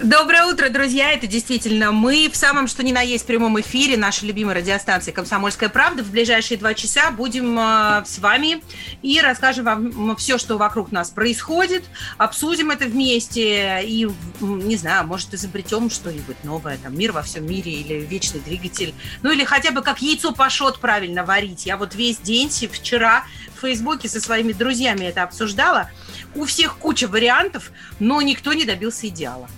Доброе утро, друзья! Это действительно мы в самом что ни на есть прямом эфире нашей любимой радиостанции «Комсомольская правда». В ближайшие два часа будем э, с вами и расскажем вам все, что вокруг нас происходит, обсудим это вместе и, не знаю, может, изобретем что-нибудь новое, там, мир во всем мире или вечный двигатель, ну или хотя бы как яйцо пашот правильно варить. Я вот весь день вчера в Фейсбуке со своими друзьями это обсуждала. У всех куча вариантов, но никто не добился идеала.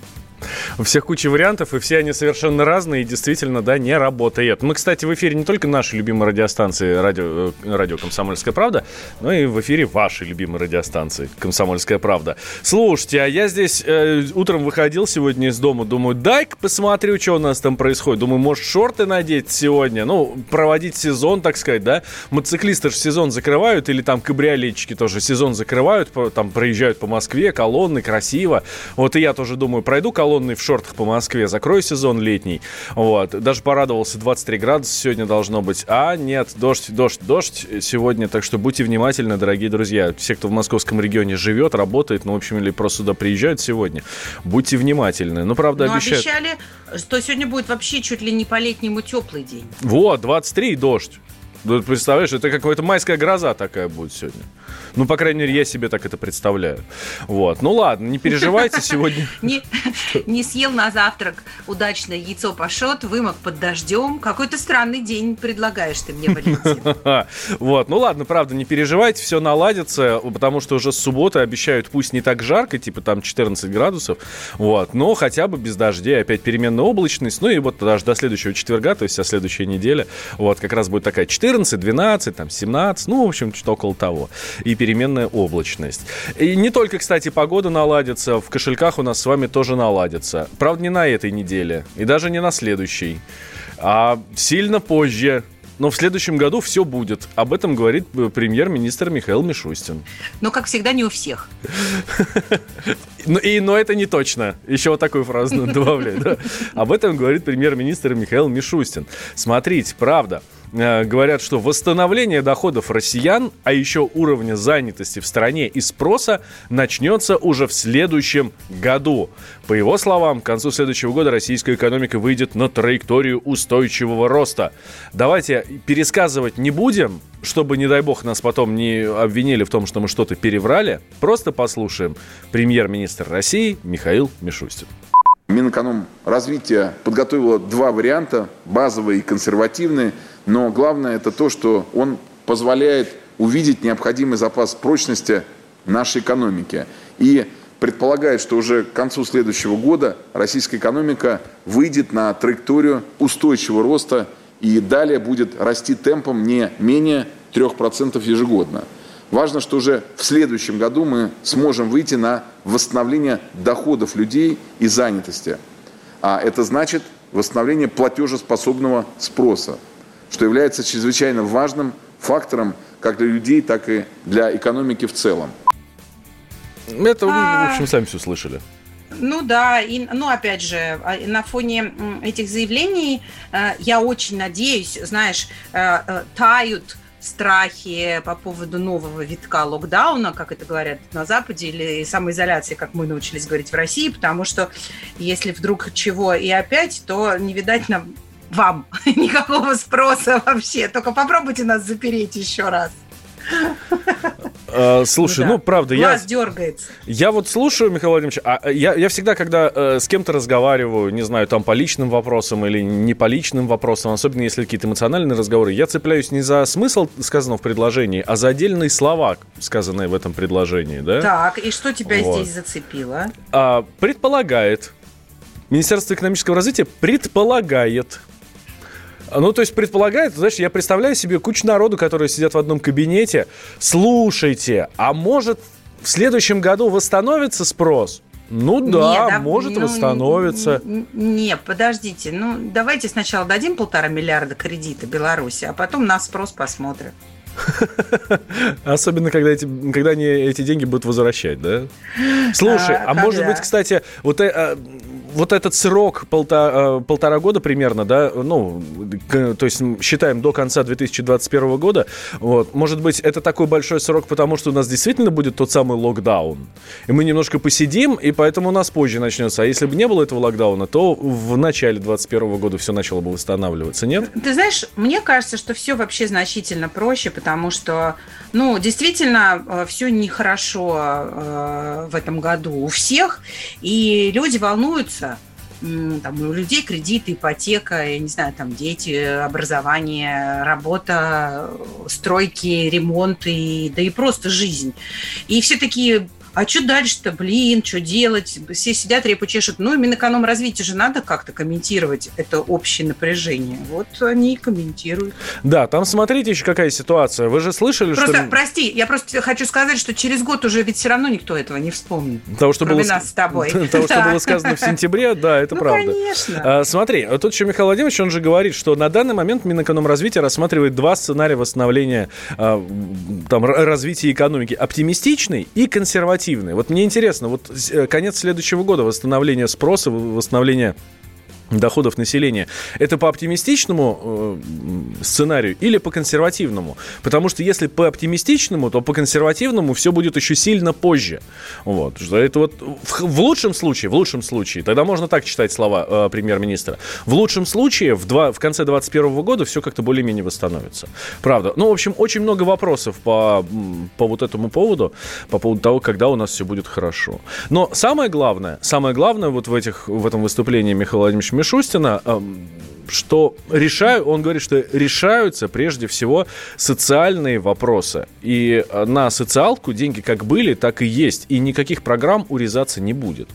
У всех куча вариантов, и все они совершенно разные, и действительно, да, не работает. Мы, кстати, в эфире не только нашей любимой радиостанции радио, э, радио «Комсомольская правда», но и в эфире вашей любимой радиостанции «Комсомольская правда». Слушайте, а я здесь э, утром выходил сегодня из дома, думаю, дай-ка посмотрю, что у нас там происходит. Думаю, может, шорты надеть сегодня, ну, проводить сезон, так сказать, да? Мотоциклисты же сезон закрывают, или там кабриолетчики тоже сезон закрывают, там проезжают по Москве, колонны, красиво. Вот и я тоже думаю, пройду колонны в шортах по Москве, закрою сезон летний. Вот. Даже порадовался, 23 градуса сегодня должно быть. А нет, дождь, дождь, дождь сегодня. Так что будьте внимательны, дорогие друзья. Все, кто в московском регионе живет, работает, ну, в общем, или просто сюда приезжают сегодня, будьте внимательны. Ну, правда, Но обещают... обещали, что сегодня будет вообще чуть ли не по-летнему теплый день. Вот, 23 и дождь. Представляешь, это какая-то майская гроза такая будет сегодня. Ну, по крайней мере, я себе так это представляю. Вот. Ну ладно, не переживайте сегодня. Не, съел на завтрак удачно яйцо пашот, вымок под дождем. Какой-то странный день предлагаешь ты мне, Валентин. Вот, ну ладно, правда, не переживайте, все наладится, потому что уже с субботы обещают, пусть не так жарко, типа там 14 градусов, вот, но хотя бы без дождей, опять переменная облачность, ну и вот даже до следующего четверга, то есть вся следующая неделя, вот, как раз будет такая 14, 12, там 17, ну, в общем, что-то около того, и переменная облачность. И не только, кстати, погода наладится, в кошельках у нас с вами тоже наладится, правда, не на этой неделе, и даже не на следующей, а сильно позже, но в следующем году все будет. Об этом говорит э, премьер-министр Михаил Мишустин. Но, как всегда, не у всех. Ну, и, но это не точно. Еще вот такую фразу да. Об этом говорит премьер-министр Михаил Мишустин. Смотрите, правда. Э, Говорят, что восстановление доходов россиян, а еще уровня занятости в стране и спроса начнется уже в следующем году. По его словам, к концу следующего года российская экономика выйдет на траекторию устойчивого роста. Давайте пересказывать не будем, чтобы, не дай бог, нас потом не обвинили в том, что мы что-то переврали. Просто послушаем премьер-министр России Михаил Мишустин. Минэкономразвития подготовила два варианта, базовый и консервативный, но главное это то, что он позволяет увидеть необходимый запас прочности нашей экономики и предполагает, что уже к концу следующего года российская экономика выйдет на траекторию устойчивого роста и далее будет расти темпом не менее 3% ежегодно. Важно, что уже в следующем году мы сможем выйти на восстановление доходов людей и занятости. А это значит восстановление платежеспособного спроса, что является чрезвычайно важным фактором как для людей, так и для экономики в целом. Это, вы, в А. общем, сами все слышали. Ну да, и, ну опять же, а, на фоне этих заявлений э, я очень надеюсь, знаешь, э, э, тают страхи по поводу нового витка локдауна, как это говорят на Западе, или самоизоляции, как мы научились говорить в России, потому что если вдруг чего и опять, то не видать нам вам никакого спроса вообще. Только попробуйте нас запереть еще раз. Э, слушай, да. ну, правда, я... Дергается. Я вот слушаю, Михаил Владимирович, а я, я всегда, когда э, с кем-то разговариваю, не знаю, там по личным вопросам или не по личным вопросам, особенно если какие-то эмоциональные разговоры, я цепляюсь не за смысл сказанного в предложении, а за отдельные слова, сказанные в этом предложении, да? Так, и что тебя Вот. здесь зацепило? А, предполагает. Министерство экономического развития предполагает. Ну, то есть предполагает, знаешь, я представляю себе кучу народу, которые сидят в одном кабинете. Слушайте, а может в следующем году восстановится спрос? Ну да, не, да может ну, восстановиться. Не, подождите, ну давайте сначала дадим полтора миллиарда кредита Беларуси, а потом на спрос посмотрим. Особенно, когда, эти, когда они эти деньги будут возвращать, да? Слушай, а, а может быть, кстати, вот э, вот этот срок полтора, э, полтора года примерно, да, ну, то есть считаем до конца 2021 года, вот, может быть, это такой большой срок, потому что у нас действительно будет тот самый локдаун, и мы немножко посидим, и поэтому у нас позже начнется. А если бы не было этого локдауна, то в начале 2021 года все начало бы восстанавливаться, нет? Ты знаешь, мне кажется, что все вообще значительно проще, потому что, ну, действительно, э, все нехорошо э, в этом году у всех, и люди волнуются. Там, у людей кредиты, ипотека, я не знаю, там дети, образование, работа, стройки, ремонты, да и просто жизнь. И все такие а что дальше-то, блин, что делать? Все сидят, репу чешут. Ну, Минэкономразвитие же надо как-то комментировать это общее напряжение. Вот они и комментируют. Да, там смотрите еще какая ситуация. Вы же слышали, просто, что... Прости, я просто хочу сказать, что через год уже ведь все равно никто этого не вспомнит. Того, что было... нас с тобой. Того, что было сказано в сентябре, да, это ну, правда. конечно. А, смотри, тут еще Михаил Владимирович, он же говорит, что на данный момент Минэкономразвитие рассматривает два сценария восстановления а, там, развития экономики. Оптимистичный и консервативный активны. Вот мне интересно, вот э, конец следующего года, восстановление спроса, восстановление доходов населения. Это по оптимистичному э, сценарию или по консервативному? Потому что если по оптимистичному, то по консервативному все будет еще сильно позже. Вот. Это вот в, в лучшем случае, в лучшем случае, тогда можно так читать слова э, премьер-министра. В лучшем случае в, два, в конце 2021 года все как-то более-менее восстановится. Правда. Ну, в общем, очень много вопросов по, по вот этому поводу, по поводу того, когда у нас все будет хорошо. Но самое главное, самое главное вот в, этих, в этом выступлении Михаила Владимировича Мишустина, что решаю, он говорит, что решаются прежде всего социальные вопросы. И э, на социалку деньги как были, так и есть. И никаких программ урезаться не будет.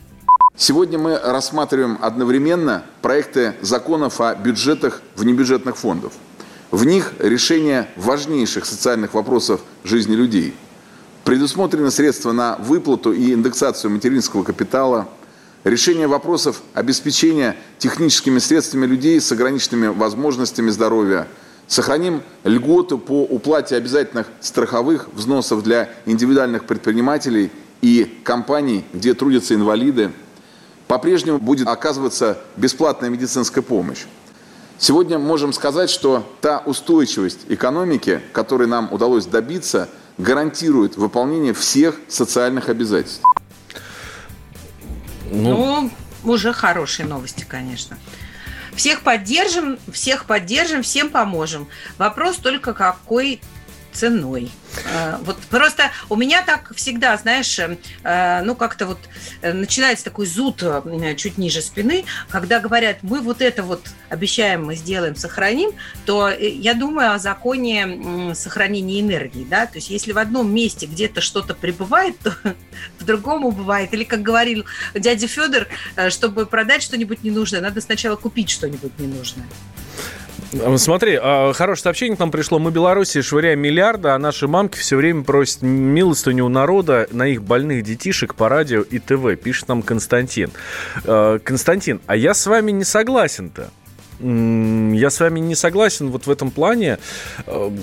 Сегодня мы рассматриваем одновременно проекты законов о бюджетах внебюджетных фондов. В них решение важнейших социальных вопросов жизни людей. Предусмотрены средства на выплату и индексацию материнского капитала – решение вопросов обеспечения техническими средствами людей с ограниченными возможностями здоровья, сохраним льготу по уплате обязательных страховых взносов для индивидуальных предпринимателей и компаний, где трудятся инвалиды, по-прежнему будет оказываться бесплатная медицинская помощь. Сегодня можем сказать, что та устойчивость экономики, которой нам удалось добиться, гарантирует выполнение всех социальных обязательств. Ну, ну уже хорошие новости, конечно. Всех поддержим, всех поддержим, всем поможем. Вопрос только какой ценой. А, вот просто у меня так всегда, знаешь, э, ну как-то вот э, начинается такой зуд э, чуть ниже спины, когда говорят, мы вот это вот обещаем, мы сделаем, сохраним, то я думаю о законе сохранения энергии, да, то есть если в одном месте где-то что-то прибывает, то в другом убывает. Или, как говорил дядя Федор, чтобы продать что-нибудь ненужное, надо сначала купить что-нибудь ненужное. Смотри, а, хорошее сообщение к нам пришло. Мы Беларуси швыряем миллиарды, а наши мамки все время просят милостыню у народа на их больных детишек по радио и ТВ, пишет нам Константин. А, Константин, а я с вами не согласен-то. Я с вами не согласен вот в этом плане. А,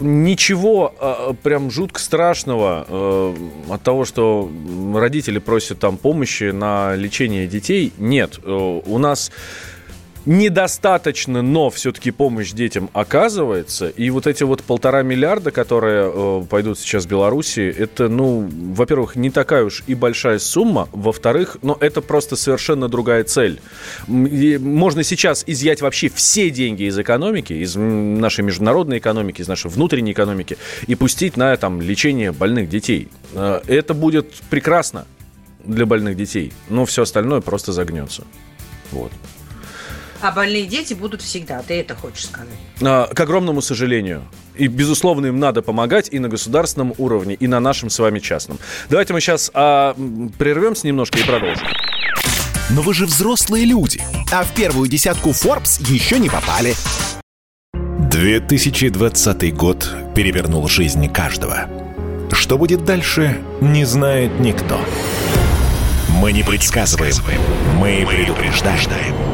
ничего прям жутко страшного от того, что родители просят там помощи на лечение детей, нет. У нас недостаточно, но все-таки помощь детям оказывается. И вот эти вот полтора миллиарда, которые э, пойдут сейчас в Беларуси, это, ну, во-первых, не такая уж и большая сумма. Во-вторых, ну, это просто совершенно другая цель. И можно сейчас изъять вообще все деньги из экономики, из нашей международной экономики, из нашей внутренней экономики и пустить на там лечение больных детей. Э, это будет прекрасно для больных детей, но все остальное просто загнется. Вот. А больные дети будут всегда, ты это хочешь сказать? А, к огромному сожалению. И, безусловно, им надо помогать и на государственном уровне, и на нашем с вами частном. Давайте мы сейчас а, прервемся немножко и продолжим. Но вы же взрослые люди, а в первую десятку Forbes еще не попали. 2020 год перевернул жизни каждого. Что будет дальше, не знает никто. Мы не предсказываем, мы предупреждаем.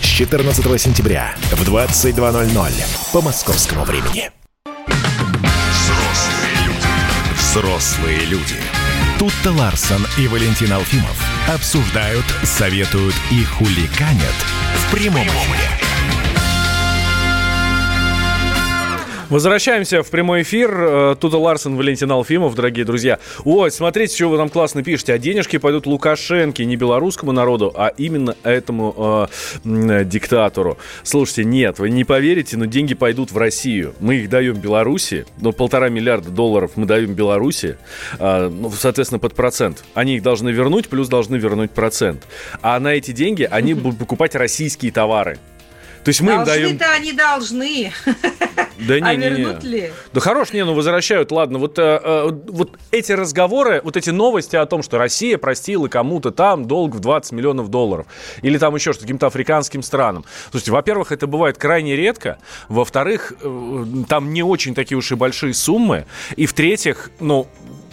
С 14 сентября в 22.00 по московскому времени. Взрослые люди. Взрослые люди. Тут-то Ларсон и Валентин Алфимов обсуждают, советуют и хуликанят в прямом эфире. Возвращаемся в прямой эфир. Э, Туда Ларсен, Валентин Алфимов, дорогие друзья. Ой, смотрите, что вы там классно пишете. А денежки пойдут Лукашенко, не белорусскому народу, а именно этому э, диктатору. Слушайте, нет, вы не поверите, но деньги пойдут в Россию. Мы их даем Беларуси, ну, полтора миллиарда долларов мы даем Беларуси, э, ну, соответственно, под процент. Они их должны вернуть, плюс должны вернуть процент. А на эти деньги они будут покупать российские товары. То есть мы должны им даем... то они должны. Да не, а не, вернут не. ли? Да хорош, не, ну возвращают, ладно. Вот, э, э, вот эти разговоры, вот эти новости о том, что Россия простила кому-то там долг в 20 миллионов долларов. Или там еще что-то, каким-то африканским странам. Слушайте, во-первых, это бывает крайне редко. Во-вторых, э, там не очень такие уж и большие суммы. И в-третьих, ну,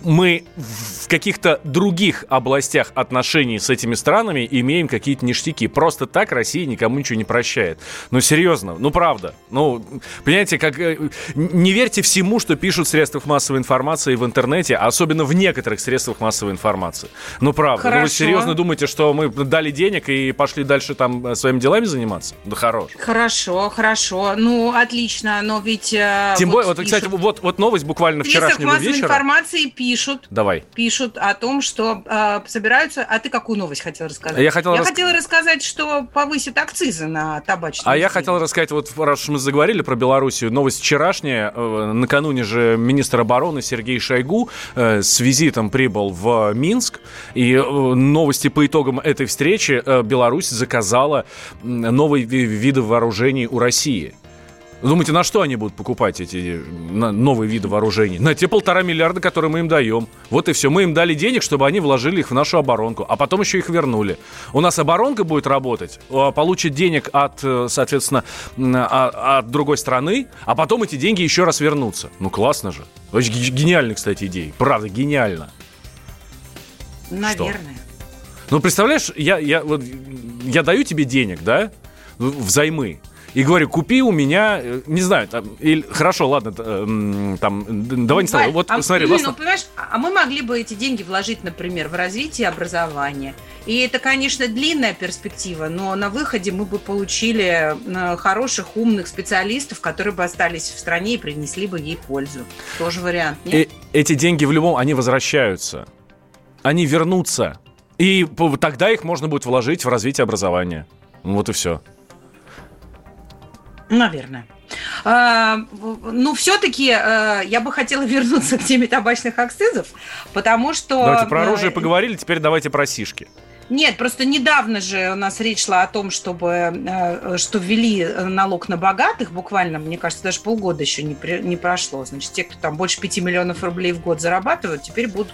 мы в каких-то других областях отношений с этими странами имеем какие-то ништяки. Просто так Россия никому ничего не прощает. Ну, серьезно, ну, правда. Ну, понимаете, как... Э, не верьте всему, что пишут в средствах массовой информации в интернете, особенно в некоторых средствах массовой информации. Ну, правда. Хорошо. Ну, вы серьезно думаете, что мы дали денег и пошли дальше там э, своими делами заниматься? Да хорош. Хорошо, хорошо. Ну, отлично, но ведь... Э, Тем вот более, вот, кстати, вот, вот новость буквально вчерашнего вечера. информации пишут. Давай. Пишут о том, что э, собираются... А ты какую новость хотел рассказать? Я хотел, я рас... хотела рассказать, что повысят акцизы на табачные А я хотел рассказать, вот раз мы заговорили про Белоруссию, новость вчерашняя. Э, накануне же министр обороны Сергей Шойгу э, с визитом прибыл в Минск. И э, новости по итогам этой встречи э, Беларусь заказала новые виды вооружений у России. Думаете, на что они будут покупать эти новые виды вооружений? На те полтора миллиарда, которые мы им даем. Вот и все. Мы им дали денег, чтобы они вложили их в нашу оборонку, а потом еще их вернули. У нас оборонка будет работать, а, получит денег от, э, соответственно, а, от другой страны, а потом эти деньги еще раз вернутся. Ну, классно же. Очень гениальная, кстати, идея. Правда, гениально. Наверное. Что? Ну, представляешь, я, я, вот, я даю тебе денег, да, взаймы и говорю, купи у меня, э, не знаю, там, или, хорошо, ладно, там, давай не ставим. Вот, а, смотри, ну, вас... понимаешь, а мы могли бы эти деньги вложить, например, в развитие образования. И это, конечно, длинная перспектива, но на выходе мы бы получили э, хороших, умных специалистов, которые бы остались в стране и принесли бы ей пользу. Тоже вариант, нет? И, эти деньги в любом, они возвращаются. Они вернутся. И тогда их можно будет вложить в развитие образования. Вот и все. Наверное. А, ну, все-таки а, я бы хотела вернуться к теме табачных акцизов, потому что... Давайте про оружие поговорили, теперь давайте про сишки. Нет, просто недавно же у нас речь шла о том, чтобы, э, что ввели налог на богатых, буквально, мне кажется, даже полгода еще не, не прошло. Значит, те, кто там больше 5 миллионов рублей в год зарабатывают, теперь будут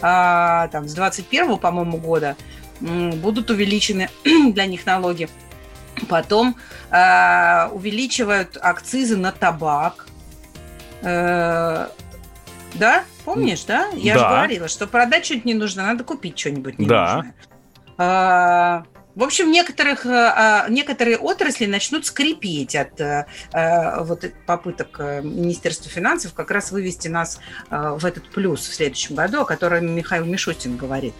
а, там с 21 по-моему, года будут увеличены для них налоги. Потом э, увеличивают акцизы на табак. Э, да? Помнишь, да? Я да. же говорила, что продать что-нибудь не нужно, надо купить что-нибудь не да. Э, в общем, некоторых, э, а, некоторые отрасли начнут скрипеть от э, э, вот попыток Министерства финансов как раз вывести нас в этот плюс в следующем году, о котором Михаил Мишустин говорит.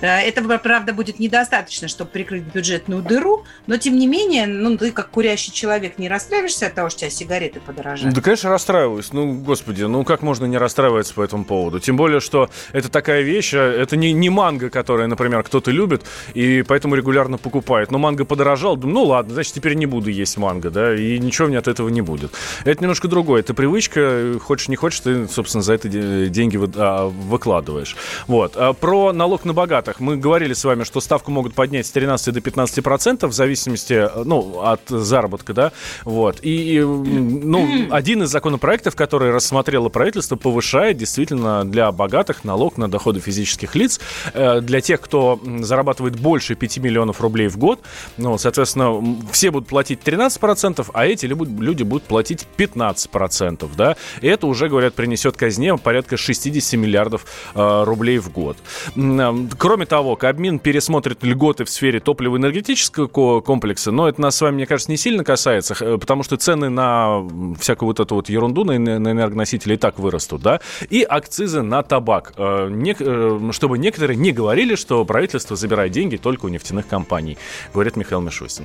Э, этого, правда, будет недостаточно, чтобы прикрыть бюджетную дыру, но, тем не менее, ну, ты как курящий человек не расстраиваешься от того, что у тебя сигареты подорожают? Да, конечно, расстраиваюсь. Ну, господи, ну как можно не расстраиваться по этому поводу? Тем более, что это такая вещь, э, это не, не манго, которая, например, кто-то любит, и поэтому регулярно покупает, но манго подорожал, думаю, ну ладно, значит, теперь не буду есть манго, да, и ничего мне от этого не будет. Это немножко другое. Это привычка, хочешь не хочешь, ты, собственно, за это деньги а, выкладываешь. Вот. А про налог на богатых. Мы говорили с вами, что ставку могут поднять с 13 до 15 процентов в зависимости, ну, от заработка, да, вот. И, ну, один из законопроектов, который рассмотрело правительство, повышает действительно для богатых налог на доходы физических лиц. Э, для тех, кто зарабатывает больше 5 миллионов рублей в год, ну, соответственно, все будут платить 13%, а эти люди будут платить 15%, да. И это уже, говорят, принесет казне порядка 60 миллиардов э, рублей в год. Э, кроме того, Кабмин пересмотрит льготы в сфере топливо-энергетического комплекса, но это нас с вами, мне кажется, не сильно касается, потому что цены на всякую вот эту вот ерунду, на энергоносители и так вырастут, да, и акцизы на табак, чтобы некоторые не говорили, что правительство забирает деньги только у нефтяных компаний, говорит Михаил Мишустин.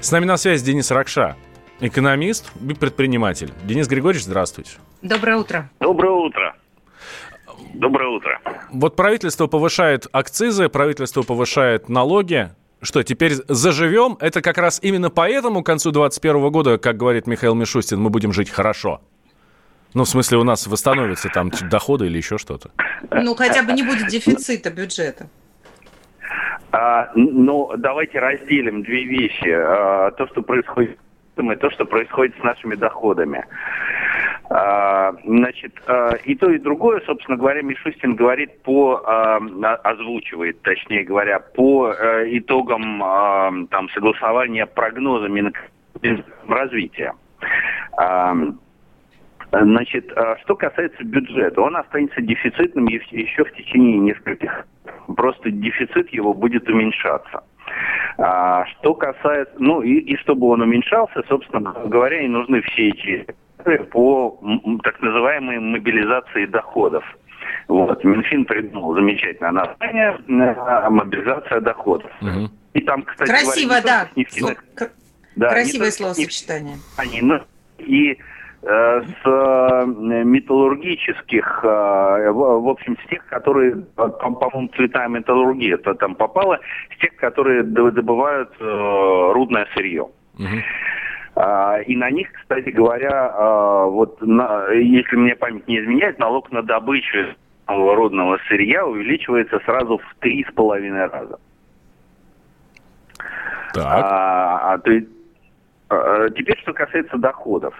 С нами на связи Денис Ракша, экономист и предприниматель. Денис Григорьевич, здравствуйте. Доброе утро. Доброе утро. Доброе утро. Вот правительство повышает акцизы, правительство повышает налоги. Что, теперь заживем? Это как раз именно поэтому к концу 2021 года, как говорит Михаил Мишустин, мы будем жить хорошо. Ну, в смысле, у нас восстановятся там доходы или еще что-то? Ну, хотя бы не будет дефицита бюджета. А, ну, давайте разделим две вещи. А, то, что происходит и то, что происходит с нашими доходами. А, значит, а, и то, и другое, собственно говоря, Мишустин говорит по, а, озвучивает, точнее говоря, по а, итогам там, согласования прогнозами развития. Значит, что касается бюджета, он останется дефицитным еще в течение нескольких. Просто дефицит его будет уменьшаться. Что касается, ну и, и чтобы он уменьшался, собственно говоря, и нужны все эти по так называемой мобилизации доходов. Вот. Минфин придумал замечательное название э, «Мобилизация доходов». Угу. И там, кстати Красиво, говоря, да. Нефтяных... да. Красивое словосочетание. Но и Э, с э, металлургических, э, в общем, с тех, которые, по-моему, цветная металлургия это там попала, с тех, которые добывают рудное сырье. И на них, кстати говоря, вот на, если мне память не изменяет, налог на добычу рудного сырья увеличивается сразу в три с половиной раза. Так. А, а, то есть теперь, что касается доходов.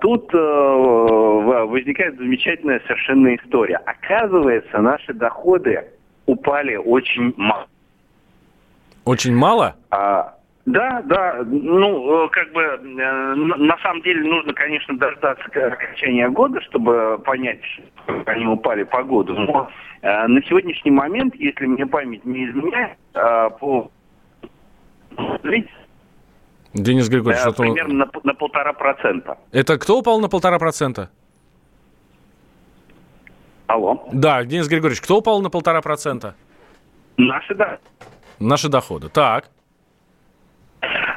Тут э, возникает замечательная совершенно история. Оказывается, наши доходы упали очень мало. Очень мало? А, да, да. Ну, как бы, на самом деле нужно, конечно, дождаться окончания года, чтобы понять, что они упали по году. Но на сегодняшний момент, если мне память не изменяет, по Денис Григорьевич, э, примерно на, на полтора процента. Это кто упал на полтора процента? Алло. Да, Денис Григорьевич, кто упал на полтора процента? Наши, да. Наши доходы. Так.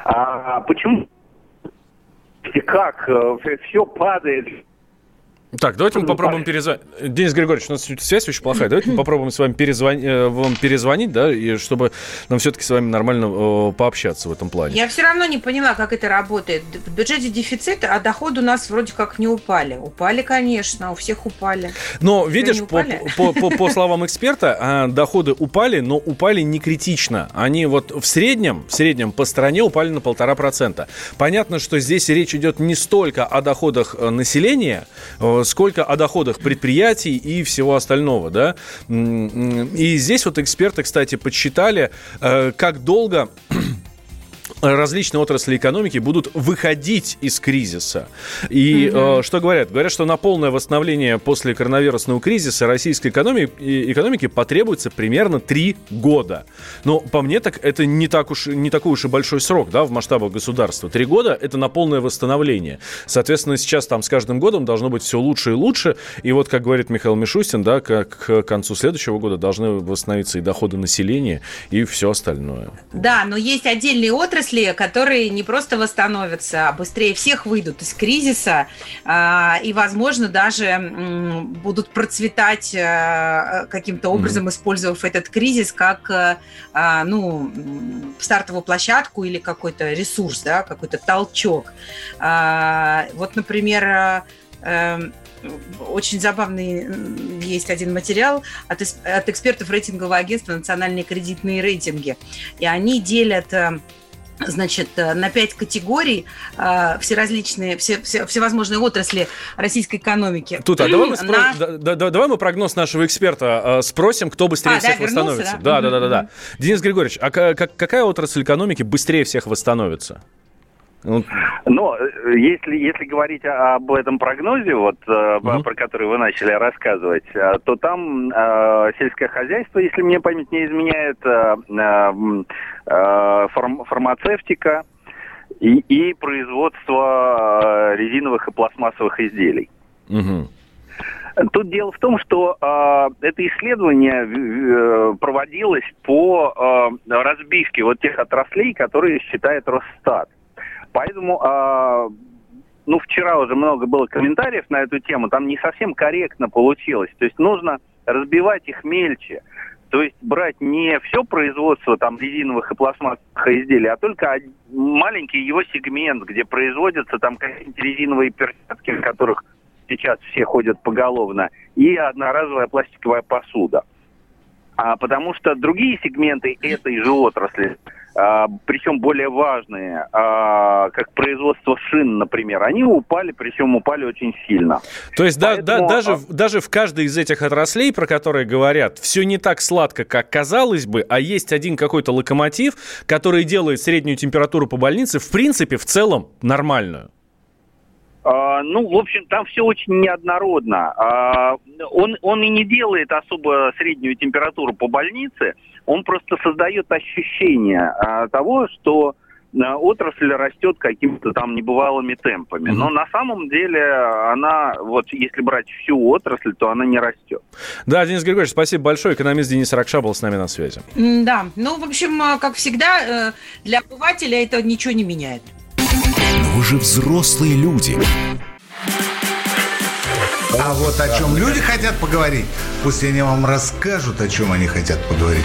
А почему? И как? Э, Все падает так, давайте мы попробуем перезвонить. Денис Григорьевич, у нас связь очень плохая. Давайте мы попробуем с вами перезвонить, э, вам перезвонить, да, и чтобы нам все-таки с вами нормально пообщаться в этом плане. Я все равно не поняла, как это работает. В бюджете дефицит, а доходы у нас вроде как не упали. Упали, конечно, у всех упали. Но, видишь, по, по, по, по словам эксперта, а, доходы упали, но упали не критично. Они вот в среднем, в среднем по стране упали на полтора процента. Понятно, что здесь речь идет не столько о доходах э, населения, э, сколько о доходах предприятий и всего остального, да. И здесь вот эксперты, кстати, подсчитали, э, как долго различные отрасли экономики будут выходить из кризиса. И угу. э, что говорят? Говорят, что на полное восстановление после коронавирусного кризиса российской экономики, экономики потребуется примерно три года. Но по мне так это не, так уж, не такой уж и большой срок да, в масштабах государства. Три года – это на полное восстановление. Соответственно, сейчас там с каждым годом должно быть все лучше и лучше. И вот, как говорит Михаил Мишустин, да, к, к концу следующего года должны восстановиться и доходы населения, и все остальное. Да, но есть отдельные отрасли, отрасли, которые не просто восстановятся, а быстрее всех выйдут из кризиса а, и, возможно, даже будут процветать а, каким-то образом, mm-hmm. использовав этот кризис как а, ну, стартовую площадку или какой-то ресурс, да, какой-то толчок. Вот, например, эм, очень забавный есть один материал от, от экспертов рейтингового агентства «Национальные кредитные рейтинги». И они делят э, значит, э, на пять категорий э, все различные, все, все, всевозможные отрасли российской экономики. Тут, а давай мы, спро... на... да, да, давай мы прогноз нашего эксперта спросим, кто быстрее а, всех да, восстановится. Да, да, да, да, да. Денис Григорьевич, а как, какая отрасль экономики быстрее всех восстановится? Ну, Но э, если, если говорить об этом прогнозе, вот, угу. про который вы начали рассказывать, э, то там э, сельское хозяйство, если мне память не изменяет, э, э, фарм, фармацевтика и, и производство резиновых и пластмассовых изделий. Угу. Тут дело в том, что э, это исследование э, проводилось по э, разбивке вот тех отраслей, которые считает Росстат. Поэтому, э, ну, вчера уже много было комментариев на эту тему, там не совсем корректно получилось. То есть нужно разбивать их мельче. То есть брать не все производство там резиновых и пластмассовых изделий, а только маленький его сегмент, где производятся там какие-нибудь резиновые перчатки, в которых сейчас все ходят поголовно, и одноразовая пластиковая посуда. А потому что другие сегменты этой же отрасли причем более важные, а, как производство шин, например, они упали, причем упали очень сильно. То есть Поэтому... да, да, даже, а, даже в каждой из этих отраслей, про которые говорят, все не так сладко, как казалось бы, а есть один какой-то локомотив, который делает среднюю температуру по больнице, в принципе, в целом нормальную. Ну, в общем, там все очень неоднородно. Он, он и не делает особо среднюю температуру по больнице, он просто создает ощущение а, того, что а, отрасль растет какими-то там небывалыми темпами. Но на самом деле она, вот если брать всю отрасль, то она не растет. Да, Денис Григорьевич, спасибо большое. Экономист Денис Ракша был с нами на связи. Да, ну, в общем, а, как всегда, э, для обывателя это ничего не меняет. Но вы же взрослые люди. А вот о чем люди хотят поговорить, пусть они вам расскажут, о чем они хотят поговорить.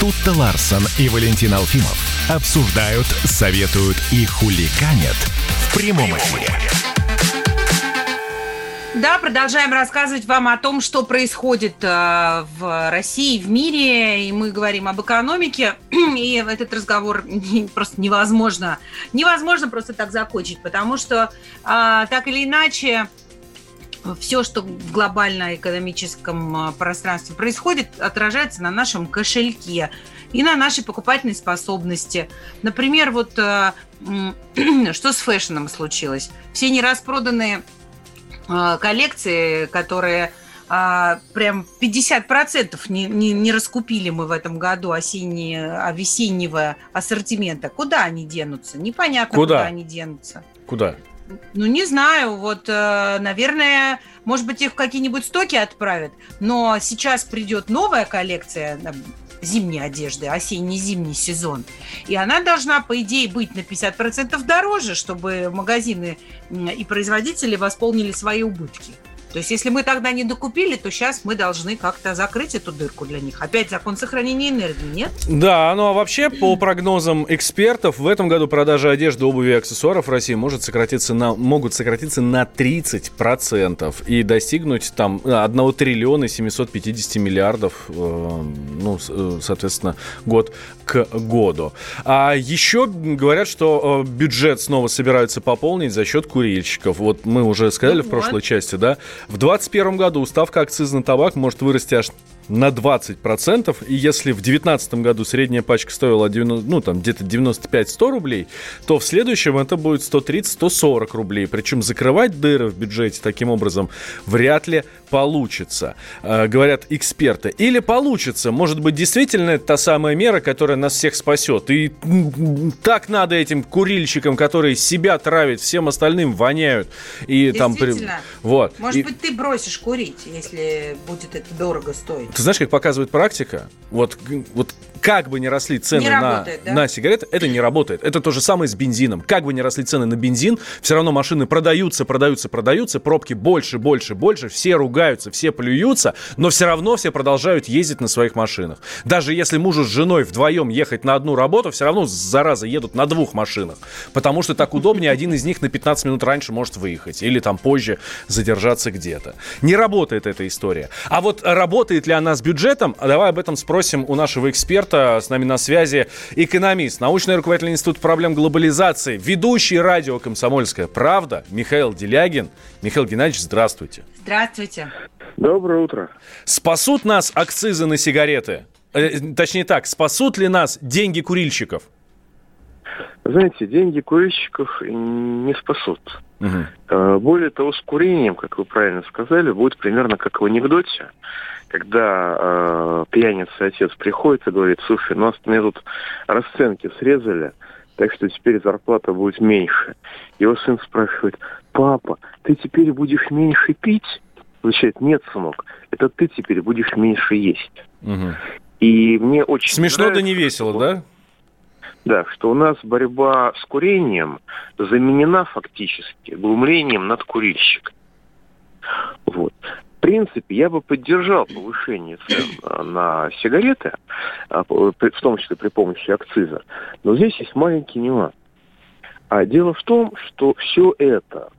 Тут-то Ларсон и Валентин Алфимов обсуждают, советуют и хуликанят в прямом эфире. Да, продолжаем рассказывать вам о том, что происходит э, в России, в мире, и мы говорим об экономике, и этот разговор просто невозможно, невозможно просто так закончить, потому что э, так или иначе все, что в глобально-экономическом а, пространстве происходит, отражается на нашем кошельке и на нашей покупательной способности. Например, вот а, что с фэшном случилось? Все нераспроданные а, коллекции, которые прям 50% не, не, не раскупили мы в этом году осенние, весеннего ассортимента. Куда они денутся? Непонятно, куда, куда они денутся. Куда? Ну, не знаю, вот, э, наверное, может быть, их в какие-нибудь стоки отправят, но сейчас придет новая коллекция зимней одежды, осенне-зимний сезон, и она должна, по идее, быть на 50% дороже, чтобы магазины и производители восполнили свои убытки. То есть, если мы тогда не докупили, то сейчас мы должны как-то закрыть эту дырку для них. Опять закон сохранения энергии, нет? Да, ну а вообще, по прогнозам экспертов, в этом году продажи одежды, обуви и аксессуаров в России может сократиться на, могут сократиться на 30% и достигнуть там 1 триллиона 750 миллиардов, э, ну, э, соответственно, год к году. А еще говорят, что э, бюджет снова собираются пополнить за счет курильщиков. Вот мы уже сказали ну, в прошлой вот. части, да, в 2021 году ставка акциза на табак может вырасти аж на 20%. И если в 2019 году средняя пачка стоила 90, ну, там, где-то 95-100 рублей, то в следующем это будет 130-140 рублей. Причем закрывать дыры в бюджете таким образом вряд ли получится, э, говорят эксперты. Или получится. Может быть, действительно это та самая мера, которая нас всех спасет. И так надо этим курильщикам, которые себя травят, всем остальным воняют. И там... Вот. Может и... быть, ты бросишь курить, если будет это дорого стоить. Ты знаешь, как показывает практика? Вот, вот как бы ни росли цены не на, да? на сигареты, это не работает. Это то же самое с бензином. Как бы ни росли цены на бензин, все равно машины продаются, продаются, продаются, пробки больше, больше, больше, все ругаются, все плюются, но все равно все продолжают ездить на своих машинах. Даже если мужу с женой вдвоем ехать на одну работу, все равно, зараза, едут на двух машинах. Потому что так удобнее, один из них на 15 минут раньше может выехать. Или там позже задержаться где-то. Не работает эта история. А вот работает ли она с бюджетом? Давай об этом спросим у нашего эксперта эксперта. С нами на связи экономист, научный руководитель Института проблем глобализации, ведущий радио «Комсомольская правда» Михаил Делягин. Михаил Геннадьевич, здравствуйте. Здравствуйте. Доброе утро. Спасут нас акцизы на сигареты? Э, точнее так, спасут ли нас деньги курильщиков? Знаете, деньги курильщиков не спасут. Угу. Более того, с курением, как вы правильно сказали, будет примерно как в анекдоте когда э, пьяница отец приходит и говорит, слушай, ну, нас мне тут расценки срезали, так что теперь зарплата будет меньше. Его сын спрашивает, папа, ты теперь будешь меньше пить? Отвечает, нет, сынок, это ты теперь будешь меньше есть. Угу. И мне очень Смешно нравится, да не весело, что... да? Да, что у нас борьба с курением заменена фактически глумлением над курильщиком. Вот. В принципе, я бы поддержал повышение цен на сигареты, а, в том числе при помощи акциза. Но здесь есть маленький нюанс. А дело в том, что все это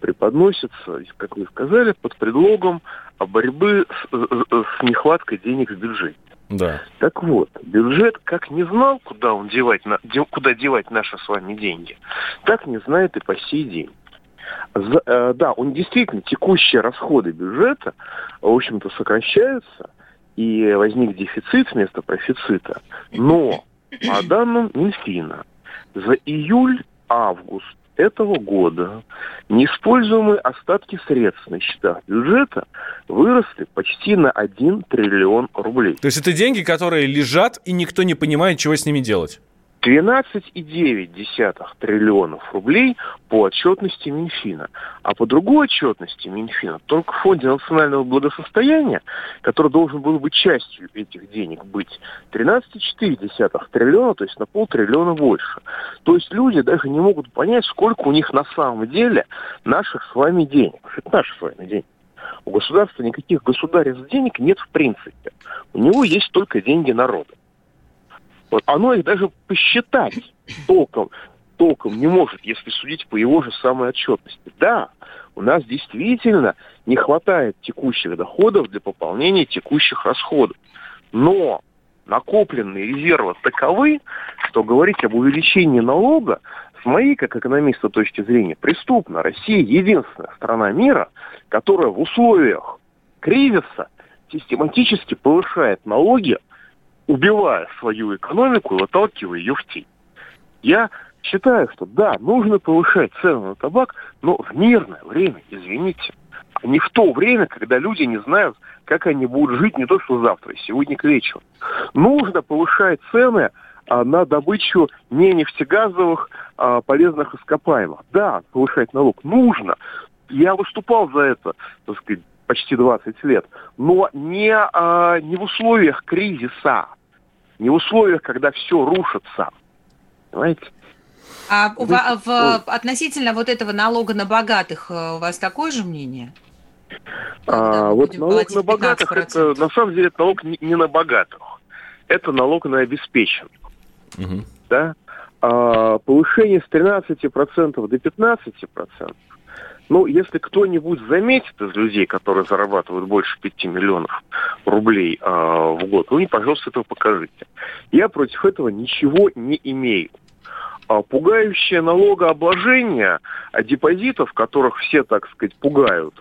преподносится, как вы сказали, под предлогом борьбы с, с нехваткой денег в бюджете. Да. Так вот, бюджет как не знал, куда он девать, куда девать наши с вами деньги, так не знает и по сей день. Э, да, он действительно, текущие расходы бюджета, в общем-то, сокращаются, и возник дефицит вместо профицита. Но по данным Минфина, за июль-август этого года неиспользуемые остатки средств на счетах бюджета выросли почти на 1 триллион рублей. То есть это деньги, которые лежат, и никто не понимает, чего с ними делать? 12,9 триллионов рублей по отчетности Минфина. А по другой отчетности Минфина, только в Фонде национального благосостояния, который должен был быть частью этих денег быть, 13,4 триллиона, то есть на полтриллиона больше. То есть люди даже не могут понять, сколько у них на самом деле наших с вами денег. Это наши с вами деньги. У государства никаких государств денег нет в принципе. У него есть только деньги народа. Вот оно их даже посчитать толком, толком не может, если судить по его же самой отчетности. Да, у нас действительно не хватает текущих доходов для пополнения текущих расходов. Но накопленные резервы таковы, что говорить об увеличении налога с моей, как экономиста, точки зрения, преступно. Россия единственная страна мира, которая в условиях кризиса систематически повышает налоги убивая свою экономику и выталкивая ее в тень. Я считаю, что да, нужно повышать цены на табак, но в мирное время, извините. А не в то время, когда люди не знают, как они будут жить не то что завтра, а сегодня к вечеру. Нужно повышать цены а, на добычу не нефтегазовых а, полезных ископаемых. Да, повышать налог нужно. Я выступал за это, так сказать, почти 20 лет, но не, а, не в условиях кризиса, не в условиях, когда все рушится. Понимаете? А в, в, относительно вот этого налога на богатых э, у вас такое же мнение? А, вот налог на богатых, это, на самом деле, это налог не, не на богатых. Это налог на обеспеченных. Угу. Да? А, повышение с 13% до 15% ну, если кто-нибудь заметит из людей, которые зарабатывают больше 5 миллионов рублей э, в год, вы мне, пожалуйста, этого покажите. Я против этого ничего не имею. А пугающее налогообложение а депозитов, которых все, так сказать, пугают,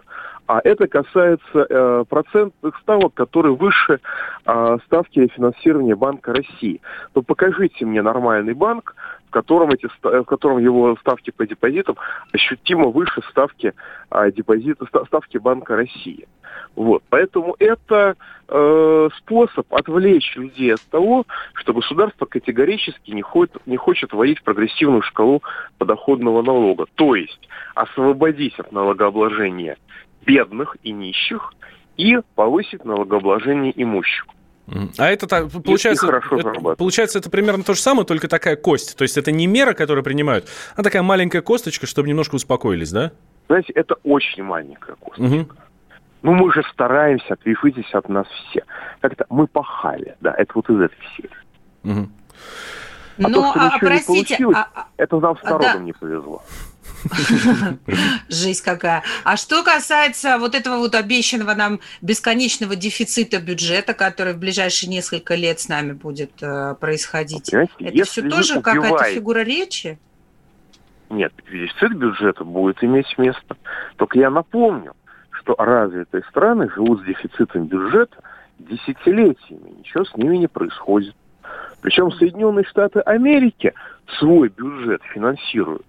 А это касается э, процентных ставок, которые выше э, ставки финансирования Банка России. То покажите мне нормальный банк, в котором, эти, в котором его ставки по депозитам ощутимо выше ставки э, депозита, ставки Банка России. Вот. Поэтому это э, способ отвлечь людей от того, что государство категорически не хочет, не хочет вводить прогрессивную шкалу подоходного налога. То есть освободить от налогообложения бедных и нищих и повысить налогообложение имущих. А это так, получается, это, получается, это примерно то же самое, только такая кость. То есть это не мера, которую принимают, а такая маленькая косточка, чтобы немножко успокоились, да? Знаете, это очень маленькая косточка. Угу. Ну, мы же стараемся, отвяжитесь от нас все. Как-то мы пахали, да, это вот из этой серии. Угу. А ну, то, что а, простите, не а, а, это нам с народом да. не повезло. Жесть какая. А что касается вот этого вот обещанного нам бесконечного дефицита бюджета, который в ближайшие несколько лет с нами будет э, происходить, это все тоже какая-то фигура речи? Нет, дефицит бюджета будет иметь место. Только я напомню, что развитые страны живут с дефицитом бюджета десятилетиями, ничего с ними не происходит. Причем Соединенные Штаты Америки свой бюджет финансируют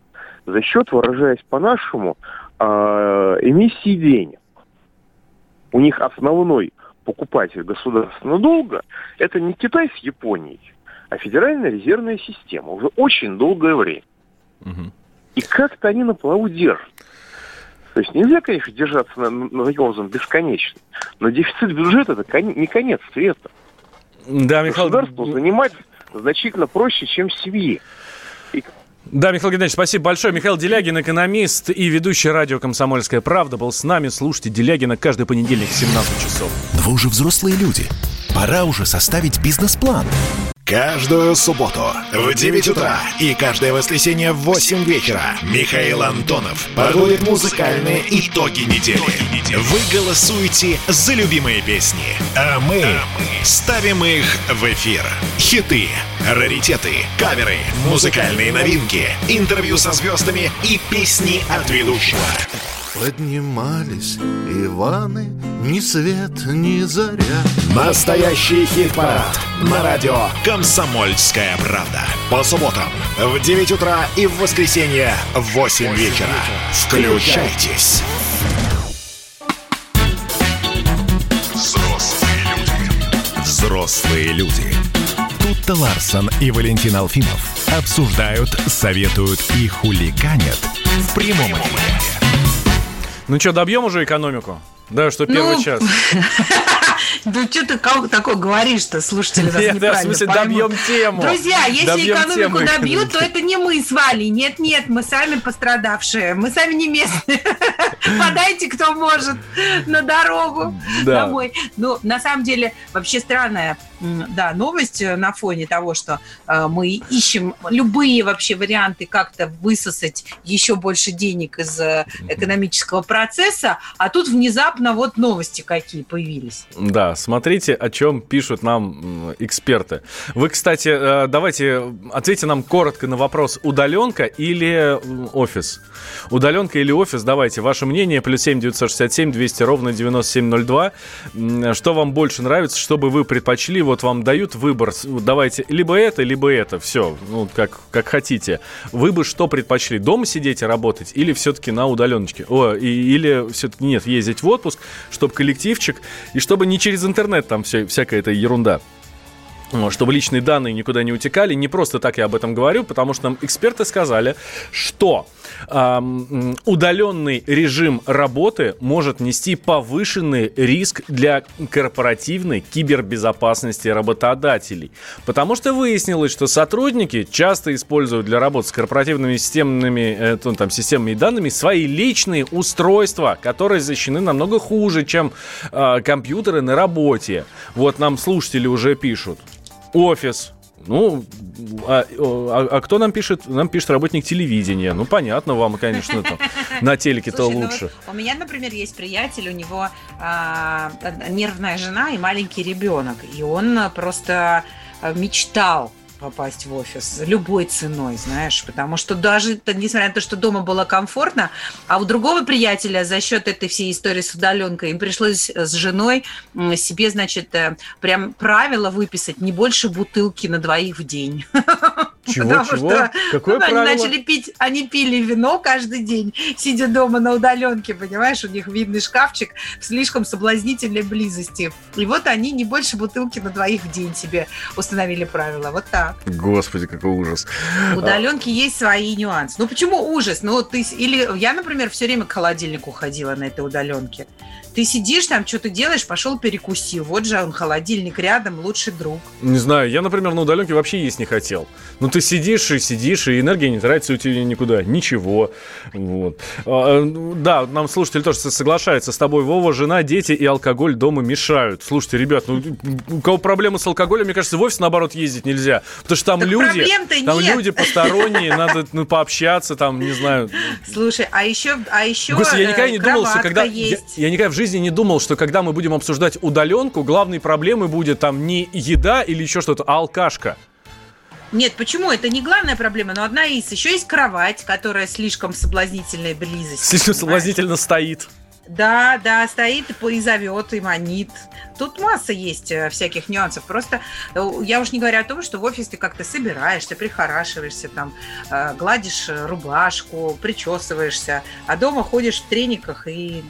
за счет, выражаясь по-нашему, э, эмиссии денег. У них основной покупатель государственного долга – это не Китай с Японией, а Федеральная резервная система уже очень долгое время. Угу. И как-то они на плаву держат. То есть нельзя, конечно, держаться на, на таким образом бесконечно, но дефицит бюджета – это кон, не конец света. Да, Михаил... Государству занимать значительно проще, чем семьи. Да, Михаил Геннадьевич, спасибо большое. Михаил Делягин, экономист и ведущий радио «Комсомольская правда» был с нами. Слушайте Делягина каждый понедельник в 17 часов. Вы уже взрослые люди. Пора уже составить бизнес-план. Каждую субботу в 9 утра и каждое воскресенье в 8 вечера Михаил Антонов подводит музыкальные итоги недели. Вы голосуете за любимые песни, а мы ставим их в эфир. Хиты, раритеты, каверы, музыкальные новинки, интервью со звездами и песни от ведущего. Поднимались Иваны, ни свет, ни заря. Настоящий хит-парад на радио «Комсомольская правда». По субботам в 9 утра и в воскресенье в 8 вечера. Включайтесь. Взрослые люди. Взрослые люди. Тут-то Ларсон и Валентин Алфимов обсуждают, советуют и хуликанят в прямом эфире. Ну что, добьем уже экономику? Да, что первый ну, час. Ну, что ты такое говоришь-то, слушатели нас Нет, да, в смысле, добьем тему. Друзья, если добьем экономику добьют, то это не мы с Валей. Нет-нет, мы сами пострадавшие. Мы сами не местные. Подайте, кто может, на дорогу домой. Ну, на самом деле, вообще странная да, новость э, на фоне того, что э, мы ищем любые вообще варианты как-то высосать еще больше денег из э, экономического процесса, а тут внезапно вот новости какие появились. Да, смотрите, о чем пишут нам эксперты. Вы, кстати, давайте ответьте нам коротко на вопрос, удаленка или офис? Удаленка или офис, давайте, ваше мнение, плюс 7 967 200 ровно 9702. Что вам больше нравится, что бы вы предпочли? Вот вам дают выбор, давайте либо это, либо это, все, ну, как, как хотите. Вы бы что предпочли, дома сидеть и работать или все-таки на удаленочке? О, и, или все-таки нет, ездить в отпуск, чтобы коллективчик, и чтобы не через интернет там все, всякая эта ерунда чтобы личные данные никуда не утекали. Не просто так я об этом говорю, потому что нам эксперты сказали, что удаленный режим работы может нести повышенный риск для корпоративной кибербезопасности работодателей. Потому что выяснилось, что сотрудники часто используют для работы с корпоративными системными, э, ну, там, системами данными свои личные устройства, которые защищены намного хуже, чем э, компьютеры на работе. Вот нам слушатели уже пишут офис. Ну, а, а, а кто нам пишет? Нам пишет работник телевидения. Ну, понятно, вам, конечно, там, на телеке-то ну, лучше. Ну, у меня, например, есть приятель, у него а, нервная жена и маленький ребенок. И он просто мечтал попасть в офис любой ценой, знаешь, потому что даже несмотря на то, что дома было комфортно, а у другого приятеля за счет этой всей истории с удаленкой им пришлось с женой себе, значит, э, прям правило выписать не больше бутылки на двоих в день. Чего, Потому чего? Что, Какое ну, правило? Они начали пить, они пили вино каждый день, сидя дома на удаленке, понимаешь, у них видный шкафчик в слишком соблазнительной близости. И вот они не больше бутылки на двоих в день себе установили правила. Вот так. Господи, какой ужас. У удаленки есть свои нюансы. Ну почему ужас? Ну ты или я, например, все время к холодильнику ходила на этой удаленке. Ты сидишь там, что ты делаешь, пошел перекусил. Вот же он, холодильник рядом, лучший друг. Не знаю, я, например, на удаленке вообще есть не хотел. Ну, ты сидишь и сидишь, и энергия не тратится у тебя никуда. Ничего. Вот. А, да, нам слушатель тоже соглашается с тобой. Вова, жена, дети и алкоголь дома мешают. Слушайте, ребят, ну, у кого проблемы с алкоголем, мне кажется, в офис, наоборот, ездить нельзя. Потому что там так люди, там нет. люди посторонние, надо ну, пообщаться, там, не знаю. Слушай, а еще, а еще Господи, я никогда не думал, что когда... Я, я никогда в жизни жизни не думал, что когда мы будем обсуждать удаленку, главной проблемой будет там не еда или еще что-то, а алкашка. Нет, почему? Это не главная проблема, но одна из. Еще есть кровать, которая слишком соблазнительная близость. Слишком понимаешь? соблазнительно стоит. Да, да, стоит и зовет, и манит. Тут масса есть э, всяких нюансов. Просто э, я уж не говорю о том, что в офис ты как-то собираешься, прихорашиваешься, там, э, гладишь рубашку, причесываешься, а дома ходишь в трениках, и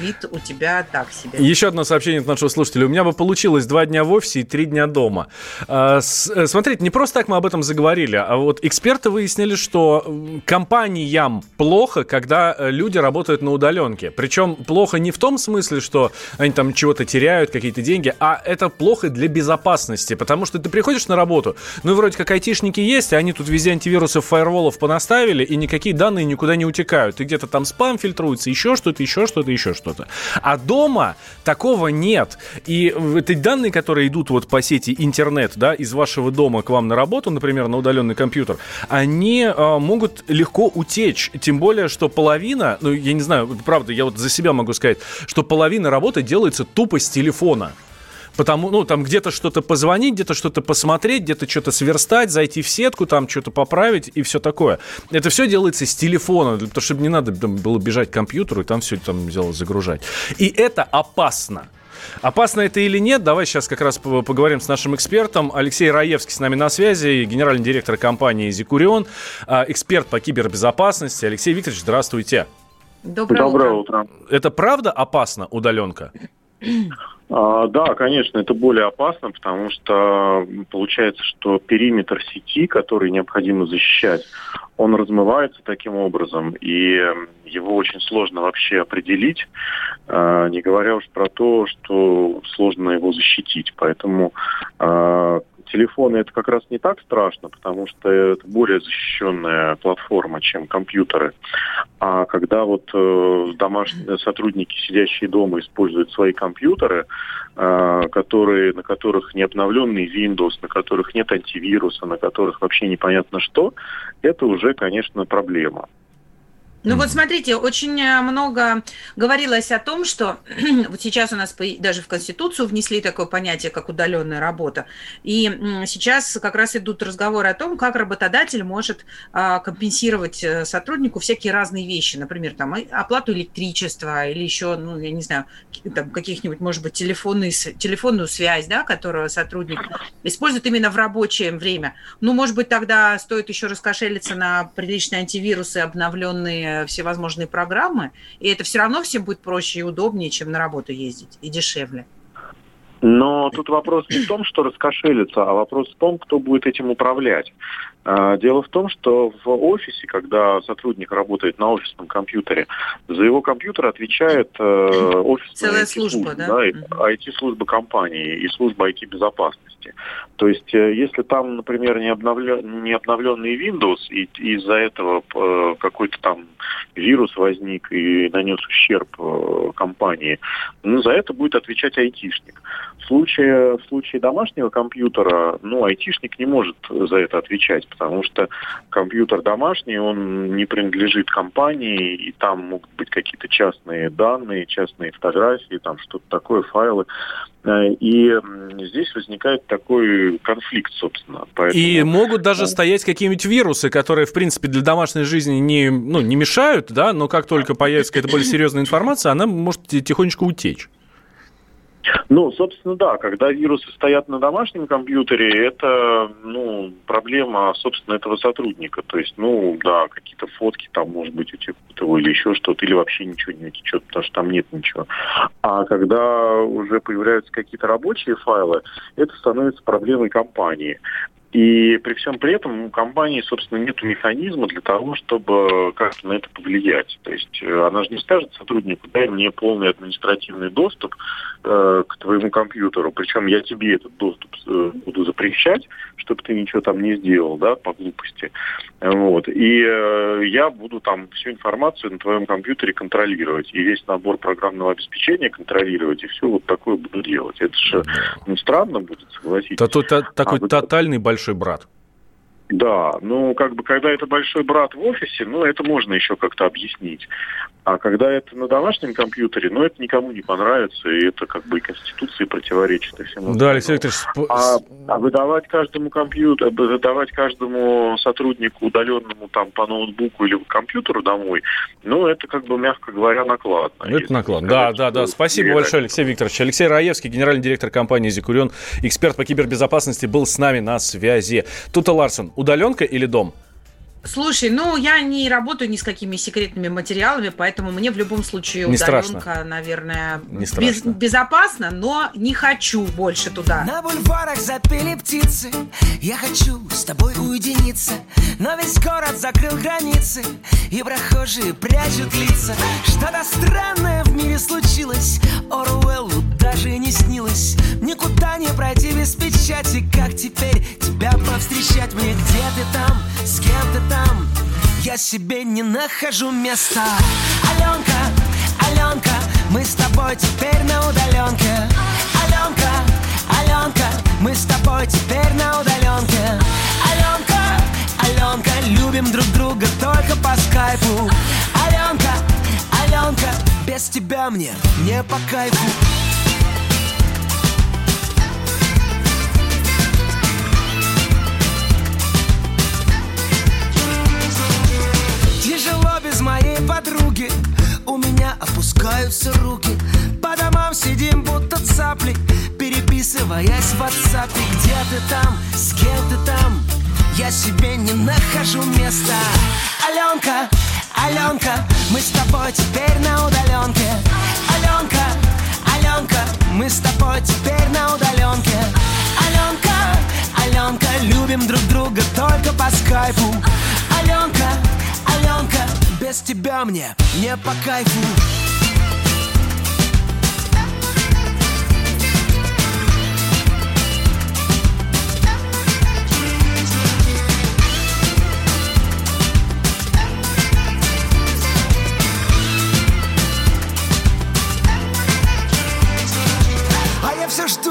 вид у тебя так себе. Еще одно сообщение от нашего слушателя. У меня бы получилось два дня в офисе и три дня дома. Смотрите, не просто так мы об этом заговорили, а вот эксперты выяснили, что компаниям плохо, когда люди работают на удаленке рынке. Причем плохо не в том смысле, что они там чего-то теряют, какие-то деньги, а это плохо для безопасности, потому что ты приходишь на работу, ну, вроде как айтишники есть, а они тут везде антивирусов, фаерволов понаставили, и никакие данные никуда не утекают. И где-то там спам фильтруется, еще что-то, еще что-то, еще что-то. А дома такого нет. И эти данные, которые идут вот по сети интернет, да, из вашего дома к вам на работу, например, на удаленный компьютер, они э, могут легко утечь. Тем более, что половина, ну, я не знаю, правда, правда, я вот за себя могу сказать, что половина работы делается тупо с телефона. Потому, ну, там где-то что-то позвонить, где-то что-то посмотреть, где-то что-то сверстать, зайти в сетку, там что-то поправить и все такое. Это все делается с телефона, потому что не надо было бежать к компьютеру и там все там дело загружать. И это опасно. Опасно это или нет, давай сейчас как раз поговорим с нашим экспертом. Алексей Раевский с нами на связи, генеральный директор компании «Зикурион», а, эксперт по кибербезопасности. Алексей Викторович, здравствуйте. Доброе, Доброе утро. утро. Это правда опасно, удаленка? А, да, конечно, это более опасно, потому что получается, что периметр сети, который необходимо защищать, он размывается таким образом, и его очень сложно вообще определить, а, не говоря уж про то, что сложно его защитить. Поэтому а, телефоны это как раз не так страшно, потому что это более защищенная платформа, чем компьютеры. А когда вот э, домашние сотрудники, сидящие дома, используют свои компьютеры, э, которые, на которых не обновленный Windows, на которых нет антивируса, на которых вообще непонятно что, это уже, конечно, проблема. Ну вот смотрите, очень э, много говорилось о том, что вот сейчас у нас даже в Конституцию внесли такое понятие, как удаленная работа. И сейчас как раз идут разговоры о том, как работодатель может а, компенсировать э, сотруднику всякие разные вещи. Например, там оплату электричества или еще, ну, я не знаю, там каких-нибудь, может быть, телефонные, телефонную связь, да, которую сотрудник использует именно в рабочее время. Ну, может быть, тогда стоит еще раскошелиться на приличные антивирусы, обновленные всевозможные программы, и это все равно всем будет проще и удобнее, чем на работу ездить, и дешевле. Но тут вопрос не в том, что раскошелиться, а вопрос в том, кто будет этим управлять. А, дело в том, что в офисе, когда сотрудник работает на офисном компьютере, за его компьютер отвечает э, офисная Целая служба, да? да IT-служба компании и служба IT-безопасности. То есть, э, если там, например, не, обновлен, не обновленный Windows, и из-за этого э, какой-то там вирус возник и нанес ущерб э, компании, ну, за это будет отвечать айтишник. В случае, в случае домашнего компьютера, ну, айтишник не может за это отвечать, потому что компьютер домашний, он не принадлежит компании, и там могут быть какие-то частные данные, частные фотографии, там что-то такое, файлы. Э, и здесь возникает такой конфликт, собственно. Поэтому, и могут даже ну, стоять какие-нибудь вирусы, которые, в принципе, для домашней жизни не, ну, не мешают, да, но как только появится какая-то более серьезная информация, она может тихонечко утечь. Ну, собственно, да, когда вирусы стоят на домашнем компьютере, это, ну, проблема, собственно, этого сотрудника. То есть, ну, да, какие-то фотки там, может быть, утекут его или еще что-то, или вообще ничего не утечет, потому что там нет ничего. А когда уже появляются какие-то рабочие файлы, это становится проблемой компании. И при всем при этом у компании, собственно, нет механизма для того, чтобы как-то на это повлиять. То есть э, она же не скажет сотруднику, дай мне полный административный доступ э, к твоему компьютеру, причем я тебе этот доступ э, буду запрещать, чтобы ты ничего там не сделал, да, по глупости. Вот. И э, я буду там всю информацию на твоем компьютере контролировать, и весь набор программного обеспечения контролировать, и все вот такое буду делать. Это же ну, странно будет, согласитесь. Это такой а, тотальный большой большой брат. Да, ну как бы когда это большой брат в офисе, ну это можно еще как-то объяснить. А когда это на домашнем компьютере, ну это никому не понравится, и это как бы и Конституции противоречит и всему. Да, Алексей Викторович... А, а выдавать каждому компьютеру, выдавать каждому сотруднику удаленному там по ноутбуку или компьютеру домой, ну это как бы, мягко говоря, накладно. Это накладно, да, да, да. Спасибо большое, Алексей Викторович. Алексей Раевский, генеральный директор компании «Зикурен», эксперт по кибербезопасности, был с нами на связи. Тута Ларсен, удаленка или дом? Слушай, ну я не работаю ни с какими секретными материалами, поэтому мне в любом случае не удаленка, страшно. наверное, не без, безопасно, но не хочу больше туда. На бульварах запели птицы, я хочу с тобой уединиться, но весь город закрыл границы, и прохожие прячут лица. Что-то странное в мире случилось, Оруэллу даже не снилось. Никуда не пройти без печати, как теперь тебя повстречать мне, где ты там, с кем ты там? Я себе не нахожу места. Аленка, Аленка, мы с тобой теперь на удаленке. Аленка, Аленка, мы с тобой теперь на удаленке. Аленка, Аленка, любим друг друга только по скайпу. Аленка, Аленка, без тебя мне не по кайфу без моей подруги. У меня опускаются руки. По домам сидим будто цапли Переписываясь в WhatsApp. Где ты там, с кем ты там? Я себе не нахожу места. Аленка, Аленка Мы с тобой теперь на удаленке. Аленка, Аленка Мы с тобой теперь на удаленке. Аленка, Аленка Любим друг друга только по скайпу без тебя мне не по кайфу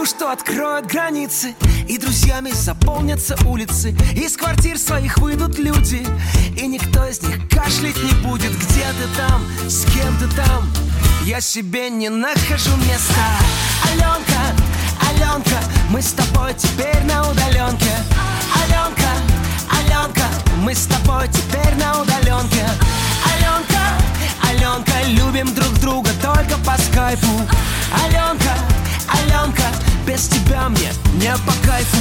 что откроют границы И друзьями заполнятся улицы Из квартир своих выйдут люди И никто из них кашлять не будет. Где ты там, с кем ты там? Я себе не нахожу места. Аленка, Аленка Мы с тобой теперь на удаленке. Аленка, Аленка Мы с тобой теперь на удаленке. Аленка, Аленка Любим друг друга только по скайпу. Аленка, Аленка, без тебя мне не по кайфу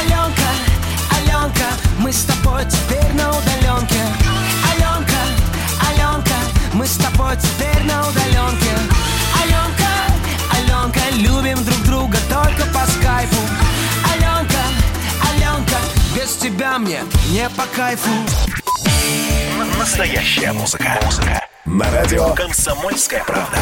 Аленка, Аленка, мы с тобой теперь на удаленке Аленка, Аленка, мы с тобой теперь на удаленке Аленка, Аленка, любим друг друга только по скайпу Аленка, Аленка, без тебя мне не по кайфу Настоящая музыка. Музыка. На радио «Комсомольская правда».